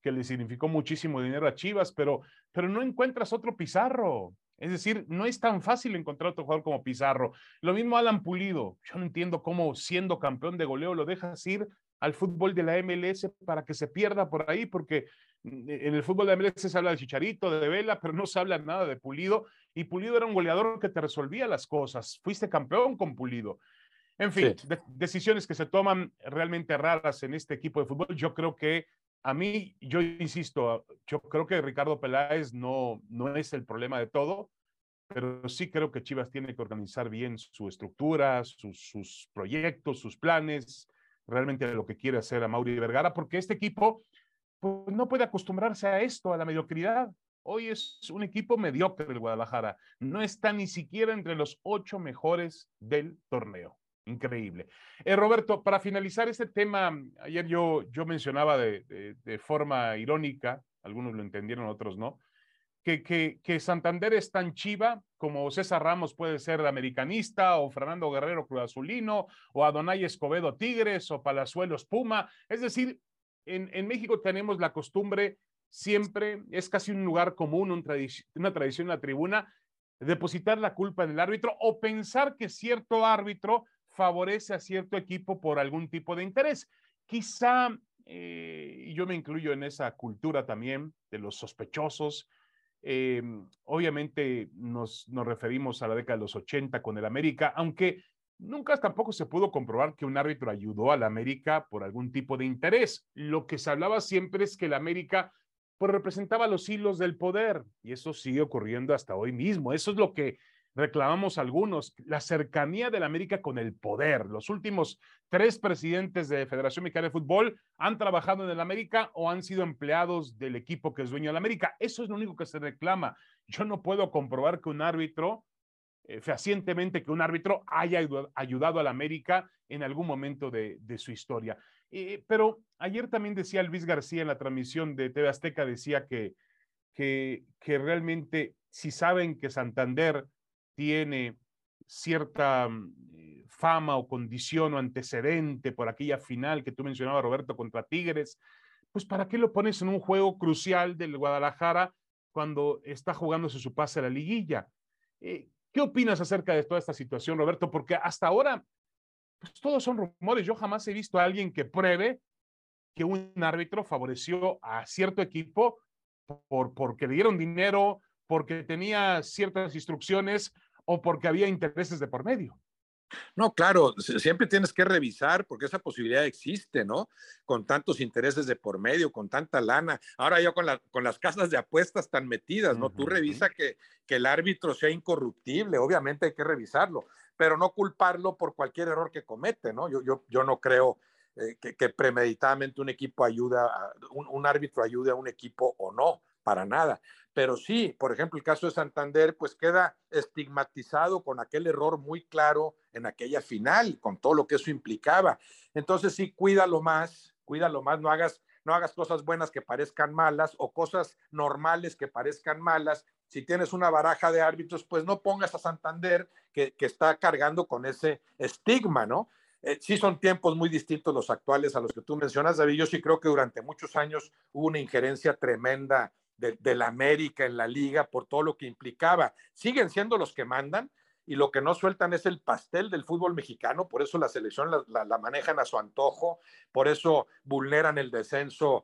que le significó muchísimo dinero a Chivas, pero, pero no encuentras otro Pizarro. Es decir, no es tan fácil encontrar otro jugador como Pizarro. Lo mismo Alan Pulido. Yo no entiendo cómo siendo campeón de goleo lo dejas ir al fútbol de la MLS para que se pierda por ahí, porque en el fútbol de la MLS se habla de Chicharito, de Vela, pero no se habla nada de Pulido. Y Pulido era un goleador que te resolvía las cosas. Fuiste campeón con Pulido. En fin, decisiones que se toman realmente raras en este equipo de fútbol. Yo creo que a mí, yo insisto, yo creo que Ricardo Peláez no, no es el problema de todo, pero sí creo que Chivas tiene que organizar bien su estructura, sus, sus proyectos, sus planes, realmente lo que quiere hacer a Mauri Vergara, porque este equipo pues, no puede acostumbrarse a esto, a la mediocridad. Hoy es un equipo mediocre el Guadalajara, no está ni siquiera entre los ocho mejores del torneo. Increíble. Eh, Roberto, para finalizar este tema, ayer yo, yo mencionaba de, de, forma irónica, algunos lo entendieron, otros no, que, que, que, Santander es tan chiva como César Ramos puede ser americanista, o Fernando Guerrero Cruz Azulino, o Adonai Escobedo Tigres, o Palazuelos Puma. Es decir, en, en México tenemos la costumbre siempre, es casi un lugar común, un tradici una tradición en la tribuna, depositar la culpa en el árbitro o pensar que cierto árbitro favorece a cierto equipo por algún tipo de interés. Quizá, eh, yo me incluyo en esa cultura también de los sospechosos, eh, obviamente nos, nos referimos a la década de los 80 con el América, aunque nunca tampoco se pudo comprobar que un árbitro ayudó al América por algún tipo de interés. Lo que se hablaba siempre es que el América pues representaba los hilos del poder y eso sigue ocurriendo hasta hoy mismo. Eso es lo que reclamamos algunos, la cercanía de la América con el poder. Los últimos tres presidentes de Federación Mexicana de Fútbol han trabajado en el América o han sido empleados del equipo que es dueño de la América. Eso es lo único que se reclama. Yo no puedo comprobar que un árbitro, eh, fehacientemente que un árbitro haya ayudado a la América en algún momento de, su historia. Eh, pero ayer también decía Luis García en la transmisión de TV Azteca, decía que, que realmente si saben que Santander tiene cierta mm, eh, fama o condición o antecedente por aquella final que tú mencionabas, Roberto, contra Tigres, pues ¿para qué lo pones en un juego crucial del Guadalajara cuando está jugándose su pase a la liguilla? Eh, ¿Qué opinas acerca de toda esta situación, Roberto? Porque hasta ahora pues todos son rumores. Yo jamás he visto a alguien que pruebe que un árbitro favoreció a cierto equipo por, porque le dieron dinero, porque tenía ciertas instrucciones o porque había intereses de por medio. No, claro, siempre tienes que revisar porque esa posibilidad existe, ¿no? Con tantos intereses de por medio, con tanta lana. Ahora yo con, la, con las casas de apuestas tan metidas, ¿no? Tú revisa que, que el árbitro sea incorruptible, obviamente hay que revisarlo pero no culparlo por cualquier error que comete, ¿no? Yo, yo, yo no creo eh, que, premeditadamente un equipo ayuda, a, un, árbitro ayude a un equipo o no, para nada. Pero sí, por ejemplo, el caso de Santander, pues queda estigmatizado con aquel error muy claro en aquella final, con todo lo que eso implicaba. Entonces sí, cuídalo más, cuídalo más, no hagas no hagas cosas buenas que parezcan malas o cosas normales que parezcan malas si tienes una baraja de árbitros, pues no pongas a Santander, que, está cargando con ese estigma, ¿no? Eh, sí son tiempos muy distintos los actuales a los que tú mencionas, David. Yo sí creo que durante muchos años hubo una injerencia tremenda de, la América en la liga por todo lo que implicaba. Siguen siendo los que mandan y lo que no sueltan es el pastel del fútbol mexicano, por eso la selección la manejan a su antojo, por eso vulneran el descenso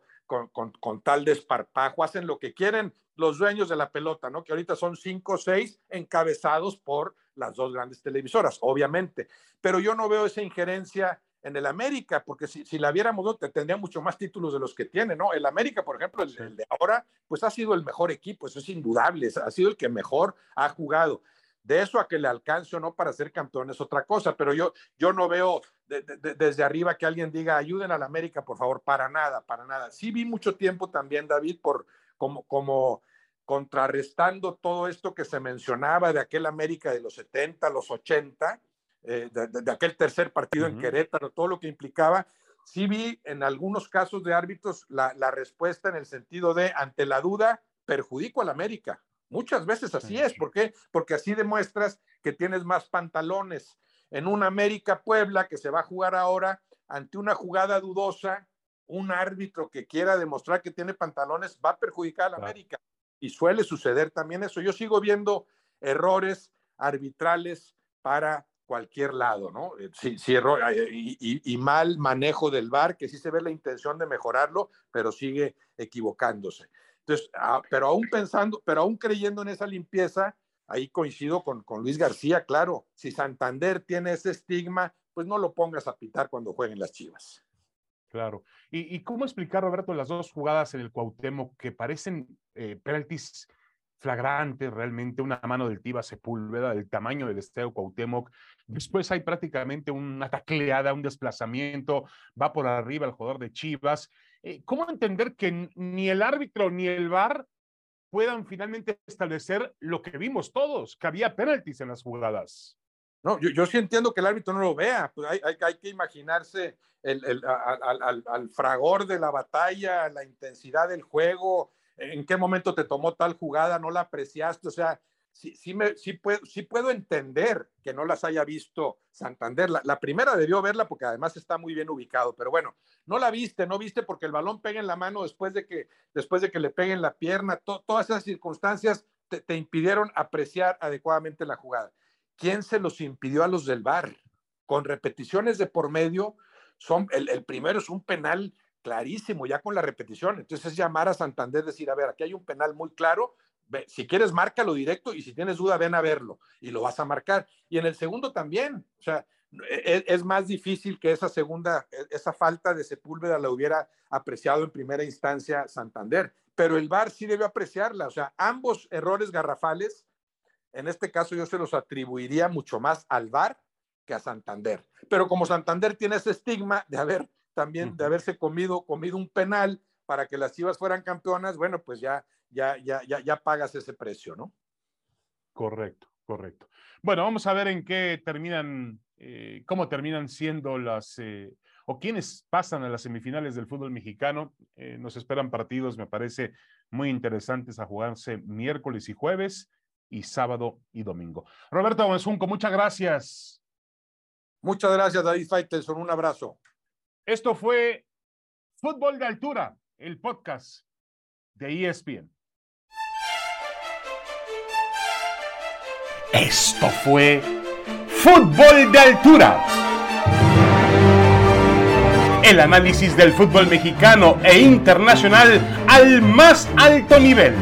con, tal desparpajo, hacen lo que quieren los dueños de la pelota, ¿no? Que ahorita son cinco o seis encabezados por las dos grandes televisoras, obviamente. Pero yo no veo esa injerencia en el América, porque si, si la viéramos, ¿no? tendría mucho más títulos de los que tiene, ¿no? El América, por ejemplo, el, de ahora, pues ha sido el mejor equipo, eso es indudable, ha sido el que mejor ha jugado. De eso a que le alcance o no para ser campeón es otra cosa, pero yo, yo no veo desde arriba que alguien diga ayuden a la América, por favor, para nada, para nada. Sí vi mucho tiempo también, David, por como, como contrarrestando todo esto que se mencionaba de aquel América de los 70, los 80, eh, de, aquel tercer partido en Querétaro, todo lo que implicaba. Sí vi en algunos casos de árbitros la, la respuesta en el sentido de, ante la duda, perjudico al América Muchas veces así es. ¿Por qué? Porque así demuestras que tienes más pantalones. En un América Puebla que se va a jugar ahora ante una jugada dudosa, un árbitro que quiera demostrar que tiene pantalones va a perjudicar a la América. Y suele suceder también eso. Yo sigo viendo errores arbitrales para cualquier lado, ¿no? Eh, sí, sí error, y, y, mal manejo del VAR, que sí se ve la intención de mejorarlo, pero sigue equivocándose. Entonces, ah, pero aún pensando, pero aún creyendo en esa limpieza, ahí coincido con, con Luis García, claro, si Santander tiene ese estigma, pues no lo pongas a pitar cuando jueguen las Chivas. Claro. ¿Y, cómo explicar, Roberto, las dos jugadas en el Cuauhtémoc que parecen eh, penaltis flagrantes, realmente una mano del Tiva Sepúlveda, del tamaño del Estadio Cuauhtémoc. Después hay prácticamente una tacleada, un desplazamiento, va por arriba el jugador de Chivas eh, ¿Cómo entender que ni el árbitro ni el VAR puedan finalmente establecer lo que vimos todos, que había penaltis en las jugadas? No, yo, yo sí entiendo que el árbitro no lo vea, pues hay, hay, que imaginarse el, el, al, al, al, fragor de la batalla, la intensidad del juego, en qué momento te tomó tal jugada, no la apreciaste, o sea, sí, sí, me, sí, puedo, entender que no las haya visto Santander. La, primera debió verla porque además está muy bien ubicado, pero bueno, no la viste, no viste porque el balón pega en la mano después de que, después de que le peguen la pierna, todas esas circunstancias te, impidieron apreciar adecuadamente la jugada. ¿Quién se los impidió a los del bar? Con repeticiones de por medio, son, el primero es un penal clarísimo, ya con la repetición. Entonces es llamar a Santander, decir, a ver, aquí hay un penal muy claro, si quieres, márcalo directo y si tienes duda, ven a verlo y lo vas a marcar. Y en el segundo también, o sea, es, es, más difícil que esa segunda, e, esa falta de Sepúlveda la hubiera apreciado en primera instancia Santander, pero el VAR sí debe apreciarla, o sea, ambos errores garrafales, en este caso yo se los atribuiría mucho más al VAR que a Santander. Pero como Santander tiene ese estigma de haber también, de haberse comido, comido un penal para que las Chivas fueran campeonas, bueno, pues ya ya, ya, ya, ya pagas ese precio, ¿no? Correcto, correcto. Bueno, vamos a ver en qué terminan, eh, cómo terminan siendo las, eh, o quiénes pasan a las semifinales del fútbol mexicano. Eh, nos esperan partidos, me parece, muy interesantes a jugarse miércoles y jueves y sábado y domingo. Roberto Gonzunco, muchas gracias. Muchas gracias, David Faitelson. Un abrazo. Esto fue Fútbol de Altura, el podcast de ESPN. Esto fue Fútbol de Altura. El análisis del fútbol mexicano e internacional al más alto nivel